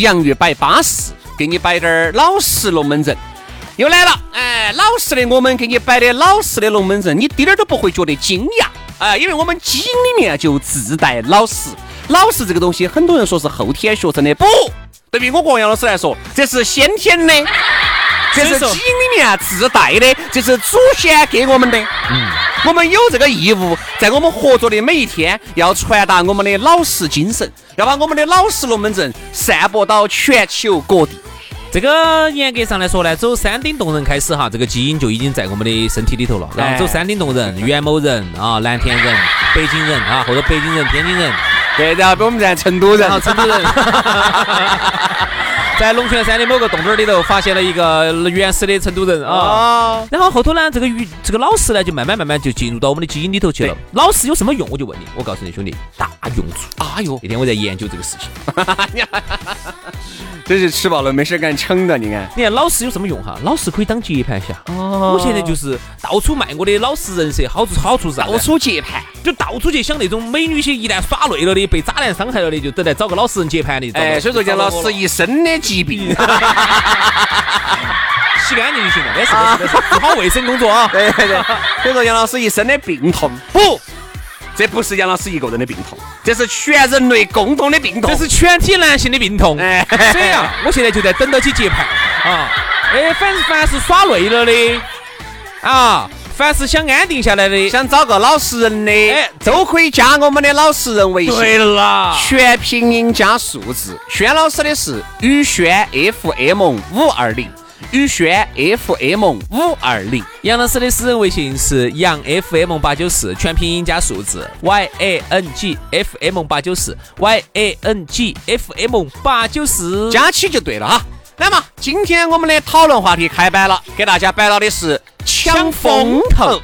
洋芋摆巴适，给你摆点儿老实龙门阵，又来了。哎，老实的我们给你摆的老实的龙门阵，你滴点儿都不会觉得惊讶。哎，因为我们基因里面就自带老实。老实这个东西，很多人说是后天学成的，不对于我国杨老师来说，这是先天的，这是基因里面自带的，这是祖先给我们的。嗯，我们有这个义务，在我们合作的每一天，要传达我们的老实精神，要把我们的老实龙门阵散播到全球各地。这个严格上来说呢，走山顶洞人开始哈，这个基因就已经在我们的身体里头了。然后走山顶洞人、元谋人啊、蓝田人、北京人啊，或者北京人、天津人。对，然后比我们在成都人，成都人，在龙泉山的某个洞洞里头发现了一个原始的成都人啊。然后后头呢，这个鱼这个老师呢，就慢慢慢慢就进入到我们的基因里头去了。老师有什么用？我就问你，我告诉你兄弟，大用处。哎呦，那天我在研究这个事情。真是吃饱了没事干撑的，你看，你看老师有什么用哈？老师可以当接盘侠。哦，我现在就是到处卖我的老实人设，好处好处是到处接盘，就到处去想那种美女些一旦耍累了的，被渣男伤害了的，就都来找个老实人接盘的。哎，所以说杨老师一身的疾病，洗干净就行了，没事没事，做好卫生工作啊。对对对，所以说杨老师一身的病痛不。这不是杨老师一个人的病痛，这是全人类共同的病痛，这是全体男性的病痛。哎，所以啊，我现在就在等到起接盘啊！哎，反正凡是耍累了的啊，凡是想安定下来的，想找个老实人的，哎，都可以加我们的老实人微信。对了，全拼音加数字。轩老师的是宇轩 FM 五二零。宇轩 FM 五二零，杨老师的私人微信是杨 FM 八九四，全拼音加数字 Y A N G F M 八九四 Y A N G F M 八九四，加起就对了哈。那么今天我们的讨论话题开摆了，给大家摆到的是抢风头。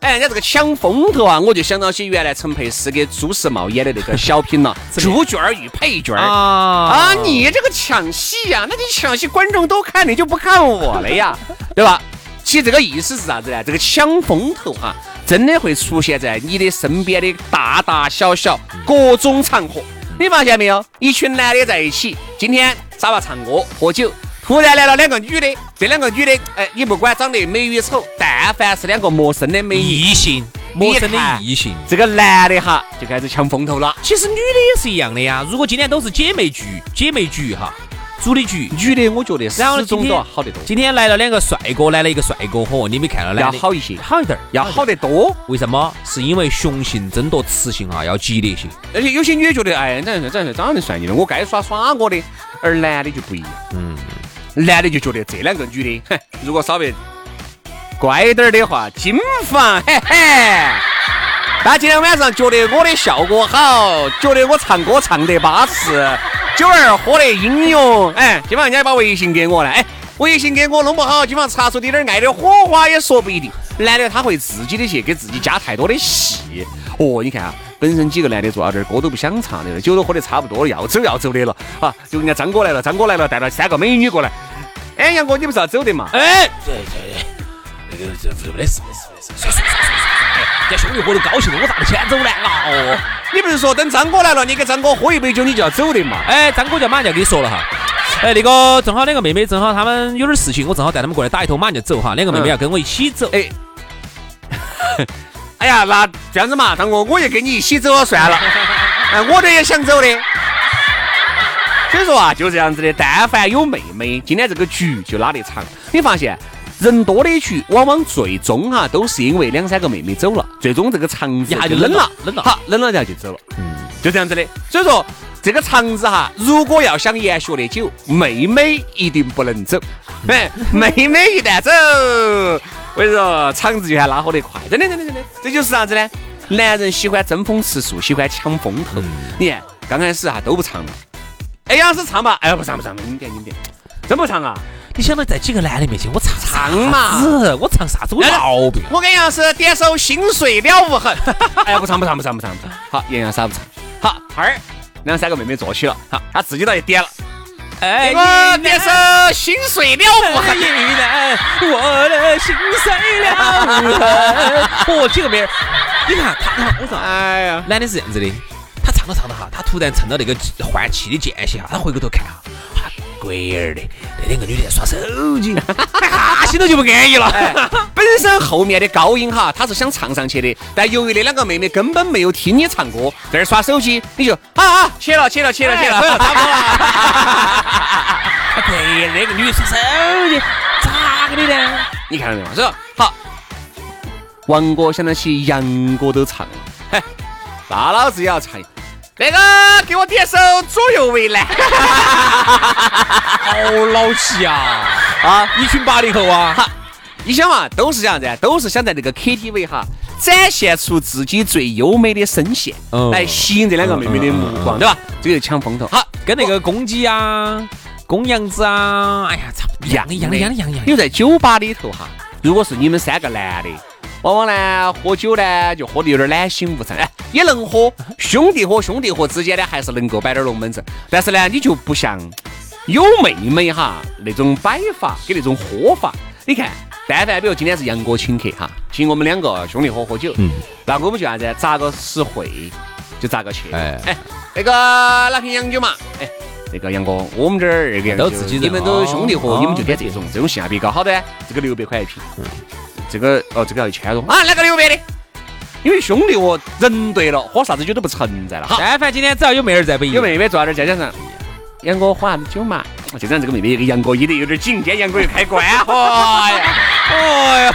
哎，人家这个抢风头啊，我就想到起原来陈佩斯给朱时茂演的那个小品了，朱娟儿与裴娟儿啊啊！你这个抢戏呀，那你抢戏观众都看，你就不看我了呀，对吧？其实这个意思是啥子呢？这个抢风头哈，真的会出现在你的身边的大大小小各种场合。你发现没有？一群男的在一起，今天啥吧唱歌喝酒。突然来了两个女的，这两个女的，哎，你不管长得美与丑，但凡是两个陌生的美异性，陌生的异性，这个男的哈就开始抢风头了。其实女的也是一样的呀。如果今天都是姐妹局，姐妹局哈，组的局，女的我觉得始终都要好得多。今天来了两个帅哥，来了一个帅哥，嚯，你没看到要好一些，好一点，要好得多。为什么？是因为雄性争夺雌性啊，要激烈些。而且有些女的觉得，哎，这这这长得帅的，我该耍耍我的。而男的就不一样，嗯。男的就觉得这两个女的，哼，如果稍微乖点儿的话，金发，嘿 嘿。他今天晚上觉得我的效果好，觉得我唱歌唱得巴适，酒儿喝得英勇，哎，今晚人家把微信给我了，哎，微信给我弄不好，今晚擦出点点爱的火花也说不一定。男的他会自己的去给自己加太多的戏，哦，你看啊。本身几个男的坐到这儿，歌都不想唱的了，酒都喝得差不多了，要走要走的了啊！就人家张哥来了，张哥来了，带了三个美女过来。哎，杨哥，你不是要走的嘛？哎，对对，那个这没事没事没事，算算算算算，哎，兄弟伙都高兴了，我咋不先走呢？啊哦，你不是说等张哥来了，你给张哥喝一杯酒，你就要走的嘛？哎，张哥就马上就要跟你说了哈。哎，那个正好两个妹妹，正好他们有点事情，我正好带他们过来打一头，马上就走哈。两个妹妹要跟我一起走。哎。哎呀，那这样子嘛，张哥，我也跟你一起走了算了。哎，我这也想走的。所以说啊，就这样子的，但凡有妹妹，今天这个局就拉得长。你发现人多的局，往往最终哈都是因为两三个妹妹走了，最终这个肠子一下就冷了，冷了，好，冷了然后就走了，嗯，就这样子的。所以说这个肠子哈，如果要想延续的久，妹妹一定不能走。哎，妹妹一旦走，我跟你说，肠子就还拉火得快，真的真的真的，这就是啥子呢？男人喜欢争风吃醋，喜欢抢风头。你看刚开始哈都不唱了。哎，杨老师唱吧，哎，不唱不唱，你点你点，真不唱啊？你想到在几个男的面前我唱唱嘛？我唱啥子？我毛病？我跟杨老师点首《心碎了无痕》。哎，不唱不唱不唱不唱不唱。好，杨洋啥不唱？好，哈儿两三个妹妹坐起了，好，他自己倒也点了。哎，我点首《心碎了无痕》。我的心碎了无痕。哦，几个妹儿，你看他，我说，哎呀，男的是这样子的。他唱着唱着哈，他突然趁到那个换气的间隙哈，他回过头看哈，鬼儿的，那两个女的在耍手机，哈，心头就不安逸了。本身后面的高音哈，她是想唱上去的，但由于那两个妹妹根本没有听你唱歌，在那耍手机，你就啊啊，切了切了切了切了，差不多了。对，那个女的耍手机，咋个的呢？你看到没有？是好，王哥想到起杨哥都唱了，嘿，那老子也要唱。那个，给我点首《左右为难》。好老气啊！啊，一群八零后啊！哈，你想嘛，都是这样子，都是想在那个 KTV 哈，展现出自己最优美的声线，来吸引这两个妹妹的目光，对吧？这个抢风头。好，跟那个公鸡啊、公羊子啊，哎呀，差不一样一样的一样的一样。因为在酒吧里头哈，如果是你们三个男的。往往呢，喝酒呢就喝的有点懒醒无神，哎，也能喝，兄弟伙兄弟伙之间呢还是能够摆点龙门阵。但是呢，你就不像有妹妹哈那种摆法跟那种喝法。你看，但凡比如今天是杨哥请客哈，请我们两个兄弟伙喝酒，嗯，那我们就啥子，咋个实惠就咋个去。哎哎，那个拿瓶洋酒嘛，哎，那个杨哥，我们这儿那个都自己人，你们都兄弟伙，你们就点这种，这种性价比高，好的，这个六百块一瓶。这个哦，这个要一千多啊，那个六百的，因为兄弟伙人对了，喝啥子酒都不存在了。好，但凡今天只要有妹儿在，不一有妹妹坐在这儿，再加上杨哥喝啥子酒嘛？就这样，这个妹妹跟杨哥依得有点紧，今天杨哥又开关，哎呀，哎呀，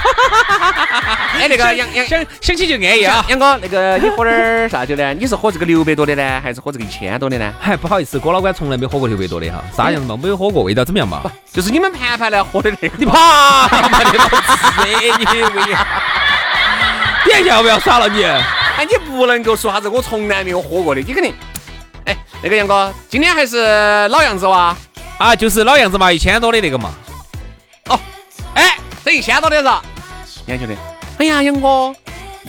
哎那个杨杨想想起就安逸啊。杨哥，那个你喝点儿啥酒呢？你是喝这个六百多的呢，还是喝这个一千多的呢？哎，不好意思，郭老倌从来没喝过六百多的哈，啥样子嘛？没有喝过，味道怎么样嘛？就是你们盘盘来喝的那个。你怕？你老子你为啥？你要不要耍了你？哎，你不能够说啥子我从来没有喝过的，你肯定。哎，那个杨哥，今天还是老样子哇？啊，就是老样子嘛，一千多的那个嘛。哦，哎，这一千多的是？杨兄弟，哎呀，杨哥，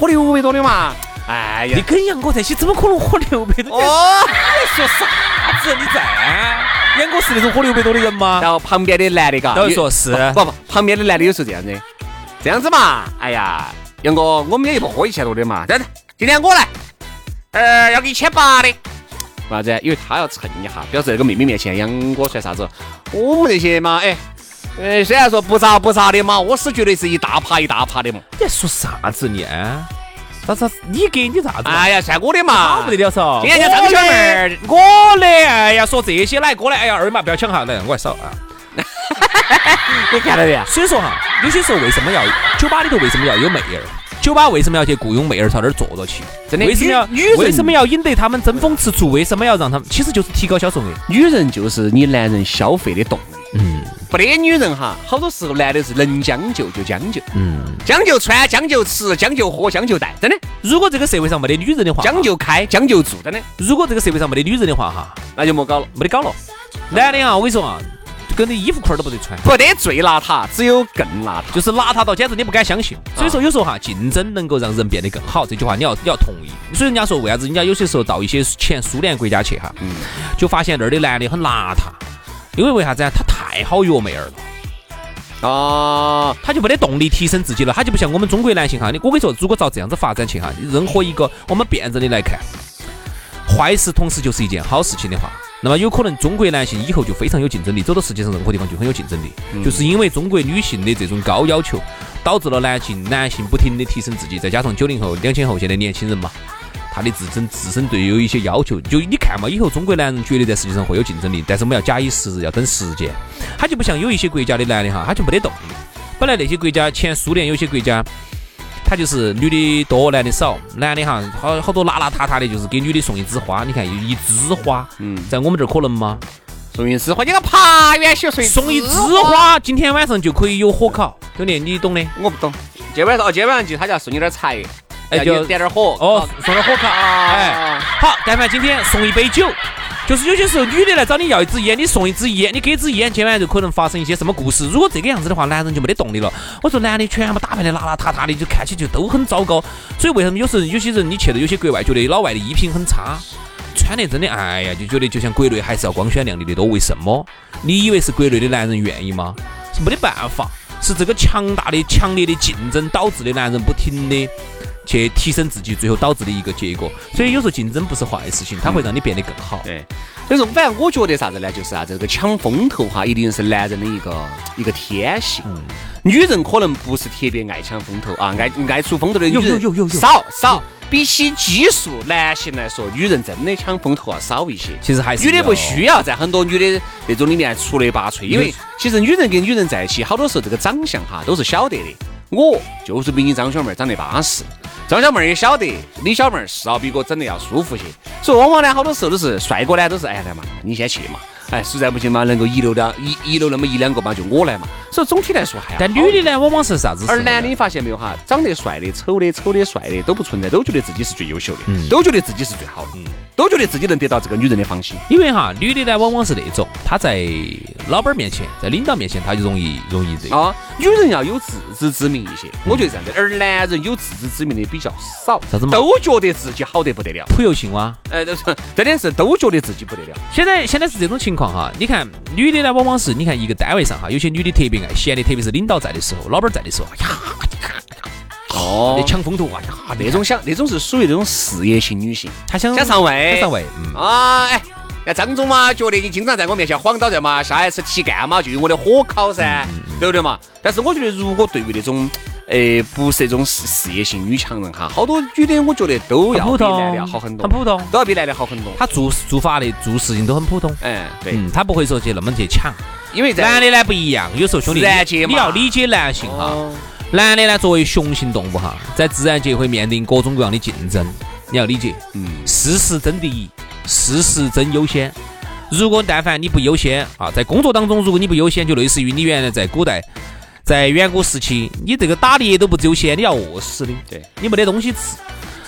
喝六百多的嘛。哎呀，你跟杨哥在一起怎么可能喝六百多？哦，你说啥子？你在？杨哥是那种喝六百多的人吗？然后旁边的男的嘎，都说是。不不，旁边的男的有时候这样子，这样子嘛。哎呀，杨哥，我们也不喝一千多的嘛。这样子，今天我来，呃，要个一千八的。为啥子？因为他要蹭一下，表示那个妹妹面前杨哥算啥子？我们这些嘛，哎，呃，虽然说不咋不咋的嘛，我是绝对是一大趴一大趴的嘛。你在说啥子呢？啥子？你给你啥子？哎呀，算我的嘛，不得了嗦！今天叫张小妹儿，我的，哎呀，说这些来过来，哎呀，二码不要抢哈，来，我还少啊。你看到没？所以说哈，有些时候为什么要酒吧里头为什么要有妹儿？酒吧为什么要去雇佣妹儿朝那儿坐着去？真的，为什么要为什么要引得他们争风吃醋？为什么要让他们？其实就是提高销售额。女人就是你男人消费的动力。嗯，不得女人哈，好多时候男的是能将就就将就。嗯，将就穿，将就吃，将就喝，将就戴。真的，如果这个社会上没得女人的话，将就开，将就住。真的，如果这个社会上没得女人的话哈，那就莫搞了，没得搞了。男的啊，我跟你说啊。跟你衣服裤儿都不得穿，不得最邋遢，只有更邋遢，就是邋遢到简直你不敢相信。所以说有时候哈，竞争能够让人变得更好，这句话你要你要同意。所以人家说为啥子人家有些时候到一些前苏联国家去哈，就发现那儿的男的很邋遢，因为为啥子啊？他太好约妹儿了，啊，他就没得动力提升自己了，他就不像我们中国男性哈。你我跟你说，如果照这样子发展去哈，任何一个我们辩证的来看，坏事同时就是一件好事情的话。那么有可能中国男性以后就非常有竞争力，走到世界上任何地方就很有竞争力，就是因为中国女性的这种高要求，导致了男性男性不停的提升自己，再加上九零后、两千后现在年轻人嘛，他的自身自身对有一些要求。就你看嘛，以后中国男人绝对在世界上会有竞争力，但是我们要假以时日，要等时间。他就不像有一些国家的男的哈，他就没得动力。本来那些国家，前苏联有些国家，他就是女的多，男的少，男的哈好好多邋邋遢遢的，就是给女的送一枝花。你看一枝花，嗯，在我们这儿可能吗？送一枝花，你个爬远些送一枝花，今天晚上就可以有火烤，兄弟，你懂的。我不懂。今天晚上哦，今天晚上就他就要送你点柴，哎，就点点火哦，送点火烤。哎，好，但凡今天送一杯酒。就是有些时候，女的来找你要一支烟，你送一支烟，你给一支烟，今晚就可能发生一些什么故事。如果这个样子的话，男人就没得动力了。我说男的全部打扮的邋邋遢遢的，就看起就都很糟糕。所以为什么有时候有些人你去了有些国外，觉得老外的衣品很差，穿的真的哎呀，就觉得就像国内还是要光鲜亮丽的多。为什么？你以为是国内的男人愿意吗？是没得办法，是这个强大的、强烈的竞争导致的男人不停的。去提升自己，最后导致的一个结果。所以有时候竞争不是坏事情，它会让你变得更好。对，所以说反正我觉得啥子呢？就是啊，这个抢风头哈，一定是男人的一个一个天性。嗯女人可能不是特别爱抢风头啊，爱爱出风头的女人少少。比起激素男性来说，女人真的抢风头要少一些。其实还是女的不需要在很多女的那种里面出类拔萃，因为其实女人跟女人在一起，好多时候这个长相哈都是晓得的。我就是比你张小妹长得巴适。张小妹儿也晓得，李小妹儿是要比我整的要舒服些，所以往往呢，好多时候都是帅哥呢，都是哎来嘛，你先去嘛，哎，实在不行嘛，能够遗留的遗遗留那么一两个嘛，就我来嘛。所以总体来说还。但女的呢，往往是啥子？而男的你发现没有哈，长得帅的、丑的、丑的、帅的都不存在，都觉得自己是最优秀的，嗯都觉得自己是最好的，嗯都觉得自己能得到这个女人的芳心。因为哈，女的呢，往往是那种，她在老板面前，在领导面前，她就容易容易这个。啊，女人要有自知之明一些，我觉得这样子。而男人有自知之明的比较少。啥子嘛？都觉得自己好得不得了，普游性哇！哎，都是真的是都觉得自己不得了。现在现在是这种情况哈，你看女的呢，往往是你看一个单位上哈，有些女的特别爱闲的，特别是领导在的时候，老板在的时候，哎呀，哦，抢风头啊，呀，那种想那种是属于那种事业型女性，她想想上位，想上位，嗯啊，哎，那张总嘛，觉得你经常在我面前晃到这嘛，下一次提干嘛就用我的火烤噻，对不对嘛？但是我觉得，如果对于那种。哎，不是那种事事业型女强人哈，好多女的我觉得都要比男的要好很多，很普通，都要比男的好很多。她做做法的、做事情都很普通。哎，对，她不会说去那么去抢，因为男的呢不一样。有时候兄弟，你要理解男性哈，男的呢作为雄性动物哈，在自然界会面临各种各样的竞争，你要理解。嗯，事实争第一，事实真优先。如果但凡你不优先啊，在工作当中如果你不优先，就类似于你原来在古代。在远古时期，你这个打猎都不优先，你要饿死的。对，你没得东西吃。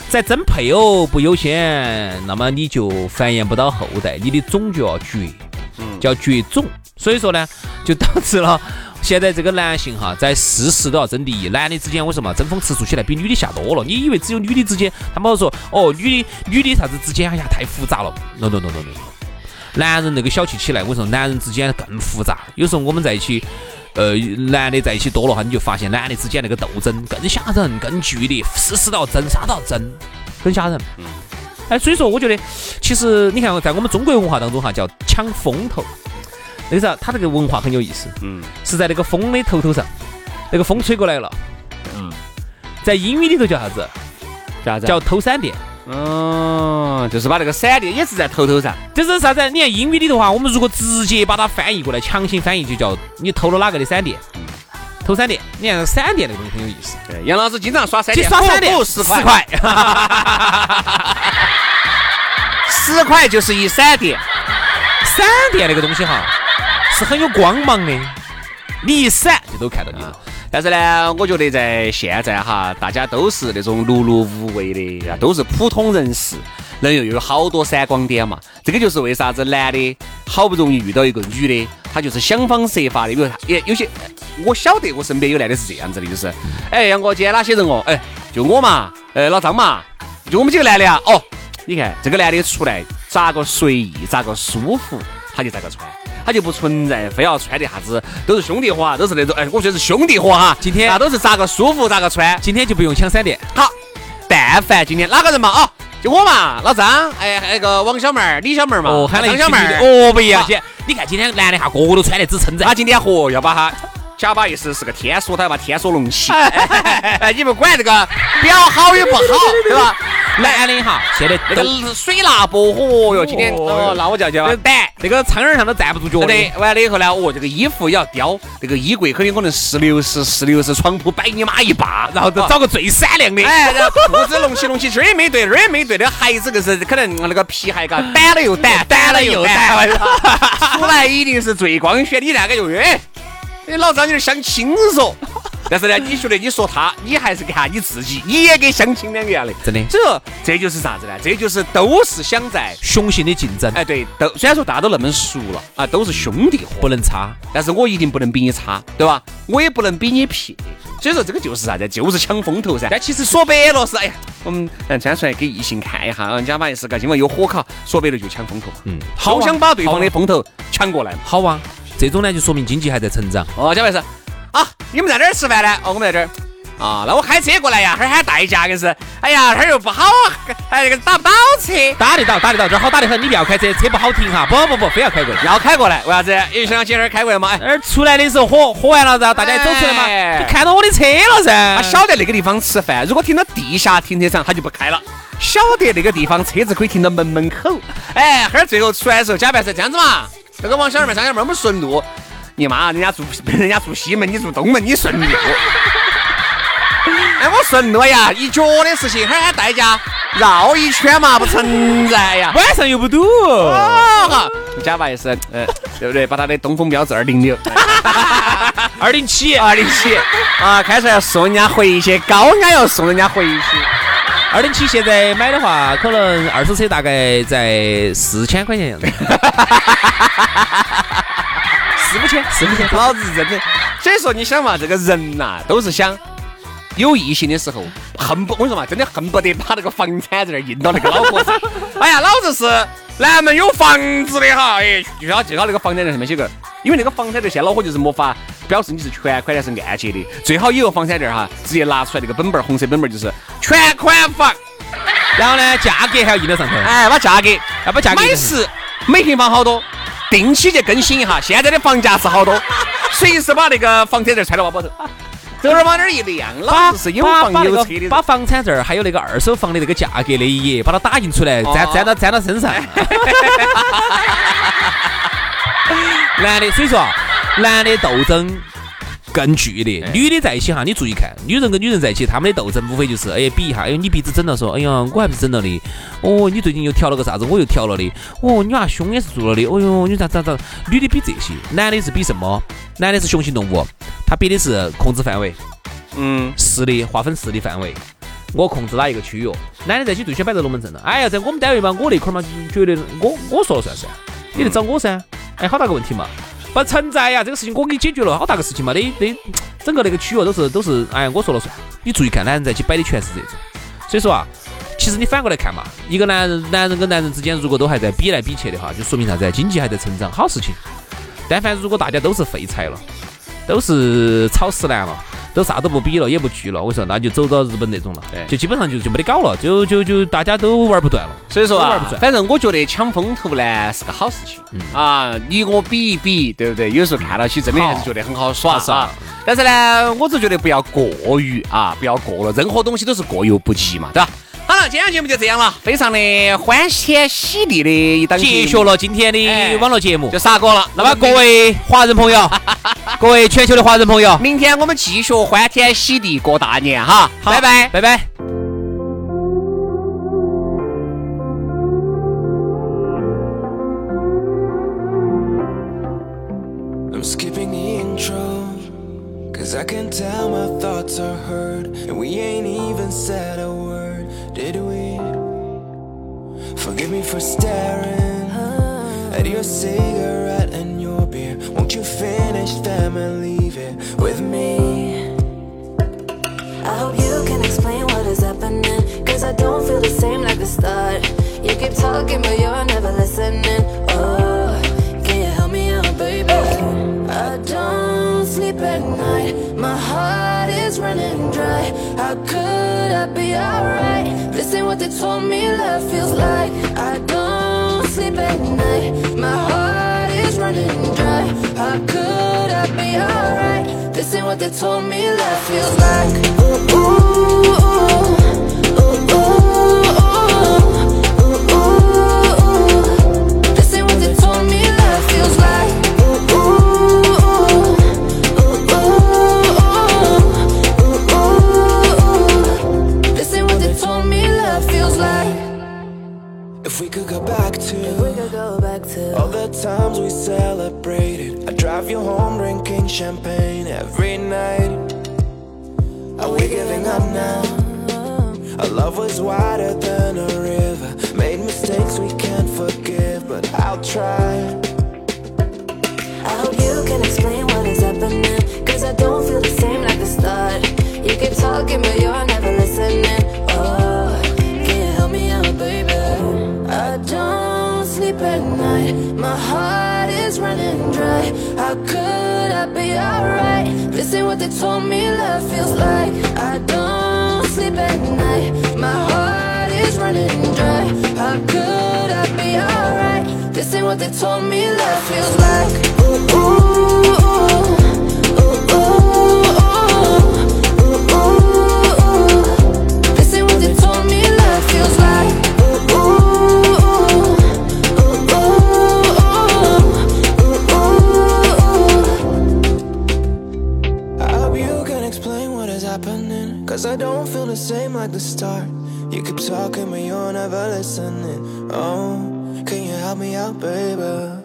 在争配偶不优先，那么你就繁衍不到后代，你的种就要绝，叫绝种。所以说呢，就导致了现在这个男性哈，在事事都要争第一。男的之间为什么争风吃醋起来比女的下多了？你以为只有女的之间？他们说哦，女的女的啥子之间？哎呀，太复杂了。No no no no no。男人那个小气起来，我说男人之间更复杂。有时候我们在一起。呃，男的在一起多了哈，你就发现男的之间那个斗争更吓人、更剧烈，事事都要争，啥都要争，很吓人。嗯，哎，所以说我觉得，其实你看，在我们中国文化当中哈，叫抢风头。那个啥，他这个文化很有意思。嗯，是在那个风的头头上，那个风吹过来了。嗯，在英语里头叫啥子？叫啥子？叫偷闪电。嗯，就是把那个闪电也是在头头上，就是啥子？你看英语里头哈，我们如果直接把它翻译过来，强行翻译就叫你偷了哪个的闪电？偷闪电。你看闪电那个东西很有意思。对，杨老师经常耍闪电，耍闪电十块，十块就是一闪电。闪电那个东西哈，是很有光芒的，你一闪就都看到你了。但是呢，我觉得在现在哈，大家都是那种碌碌无为的，都是普通人士，人又有好多闪光点嘛。这个就是为啥子男的好不容易遇到一个女的，他就是想方设法的。比如也有些，我晓得我身边有男的是这样子的，就是，哎，杨哥今天哪些人哦？哎，就我嘛，呃，老张嘛，就我们几个男的啊。哦，你看这个男的出来咋个随意，咋个舒服，他就咋个穿。他就不存在非要穿的啥子，都是兄弟伙，都是那种哎，我觉得是兄弟伙哈。今天那都是咋个舒服咋个穿。今天就不用抢闪电。好，但凡今天哪个人嘛，哦，就我嘛，老张，哎，那个王小妹儿、李小妹儿嘛，哦，喊了张小妹儿，哦，不一样。你看今天男的哈，个个都穿得只撑着。他今天嚯，要把他假把意思是个天梭，他要把天梭弄起。哎，你不管这个表好与不好，对吧？男的哈，现在那个水辣薄火哟，今天哦，那我就要叫胆。那个苍蝇上都站不住脚的。完了以后呢，哦，这个衣服也要雕，这个衣柜肯定可能十六十，十六十，床铺摆你妈一把，然后都找个最闪亮的。哎，然后裤子弄起弄起，这儿也没对，那儿也没对，那鞋子就是可能那个皮鞋嘎，掸了又掸，掸了又掸，出来一定是最光鲜。你那个就哎，你老张，你想清楚。但是呢，你觉得你说他，你还是看你自己，你也跟相亲两个样的，真的。这这就是啥子呢？这就是都是想在雄性的竞争。哎，对，都虽然说大家都那么熟了啊，都是兄弟伙，不能差。但是我一定不能比你差，对吧？我也不能比你撇。所以说这个就是啥子？就是抢风头噻。但其实说白了是，哎呀，我们嗯站出来给异性看一下，人家嘛也是个今晚有火烤，说白了就抢风头嘛。嗯，好想把对方的风头抢过来。好啊，这种呢就说明经济还在成长。哦，贾白是。啊，你们在哪儿吃饭呢？哦，我们在这儿。啊，那我开车过来呀，这儿喊代驾，硬是。哎呀，这儿又不好，哎，那个打不到车。打得到，打得到，这儿好打得很。你不要开车，车不好停哈。不不不，非要开过来，要开过来。为啥子？因为想姐这儿开过来嘛。哎，出来的时候火火完了，然后大家走出来嘛，就看到我的车了噻。他晓得那个地方吃饭，如果停到地下停车场，他就不开了。晓得那个地方车子可以停到门门口。哎，哈儿最后出来的时候，假扮是这样子嘛。这个往小二门上，小二门顺路。你妈，人家住 人家住西门，你住东门，你顺路。哎，我顺路呀，一脚的事情，还喊代驾绕一圈嘛，不存在呀。晚上又不堵。哈，假把意思，嗯，对不对？把他的东风标致二零六，二零七，二零七啊，开出来要送人家回去，高安要送人家回去。二零七现在买的话，可能二手车大概在四千块钱样子。四五千，四五千，老子真的。所以说，你想嘛，这个人呐，都是想有异性的时候，恨不，我跟你说嘛，真的恨不得把那个房产在那印到那个老婆上。哎呀，老子是南门有房子的哈，哎，就要就要那个房产证上面写个，因为那个房产证现在恼火就是没法表示你是全款还是按揭的，最好有个房产证哈，直接拿出来那个本本红色本本就是全款房，然后呢，价格还要印在上头，哎，把价格，要把价格，每时每平方好多。定期去更新一下，现在的房价是好多，随时把那个房产证揣到包包头，这儿往那儿一亮，老子是有房有车的。把房产证还有那个二手房的那个价格那一页，把它打印出来，粘粘到粘到身上。男的，所以说啊，男的斗争。更剧烈，女的在一起哈，你注意看，女人跟女人在一起，他们的斗争无非就是，哎，比一下，哎，你鼻子整了，说，哎呀，我还不是整了的，哦，你最近又调了个啥子，我又调了的，哦，你娃胸也是做了的，哦哟，你咋咋咋，女的比这些，男的是比什么？男的是雄性动物，他比的是控制范围，嗯，势力划分势力范围，我控制哪一个区域？男的在一起最喜欢摆在龙门阵了，哎呀，在我们单位嘛，我那块嘛，觉得我我说了算噻，你得找我噻，哎，好大个问题嘛。不存在呀，这个事情我给你解决了，好大个事情嘛，那那，整个那个区域都是都是，哎，我说了算。你注意看，男人在一起摆的全是这种，所以说啊，其实你反过来看嘛，一个男人，男人跟男人之间如果都还在比来比去的话，就说明啥子？经济还在成长，好事情。但凡如果大家都是废柴了，都是草食男了。都啥都不比了，也不聚了，我说那就走到日本那种了，就基本上就就没得搞了，就就就大家都玩不断了。所以说啊，反正我觉得抢风头呢是个好事情啊，你我比一比，对不对？有时候看到起真的还是觉得很好耍啊。但是呢，我只觉得不要过于啊，不要过了，任何东西都是过犹不及嘛，对吧？好了，今天节目就这样了，非常的欢天喜地的一档结束了今天的网络节目，就杀过了。那么各位华人朋友，各位全球的华人朋友，明天我们继续欢天喜地过大年哈，拜拜。拜拜。did Forgive me for staring at your cigarette and your beer. Won't you finish them and leave it with me? I hope you can explain what is happening. Cause I don't feel the same like the start. You keep talking, but you're never listening. Oh, can you help me out, baby? I don't sleep at night. My heart is running dry. How could I be alright? This ain't what they told me love feels like. I don't sleep at night. My heart is running dry. How could I be alright? This ain't what they told me love feels like. Ooh, ooh. they told me love feels like I don't sleep at night. My heart is running dry. How could I be alright? This ain't what they told me love feels like. the start. You keep talking, but you're never listening. Oh, can you help me out, baby?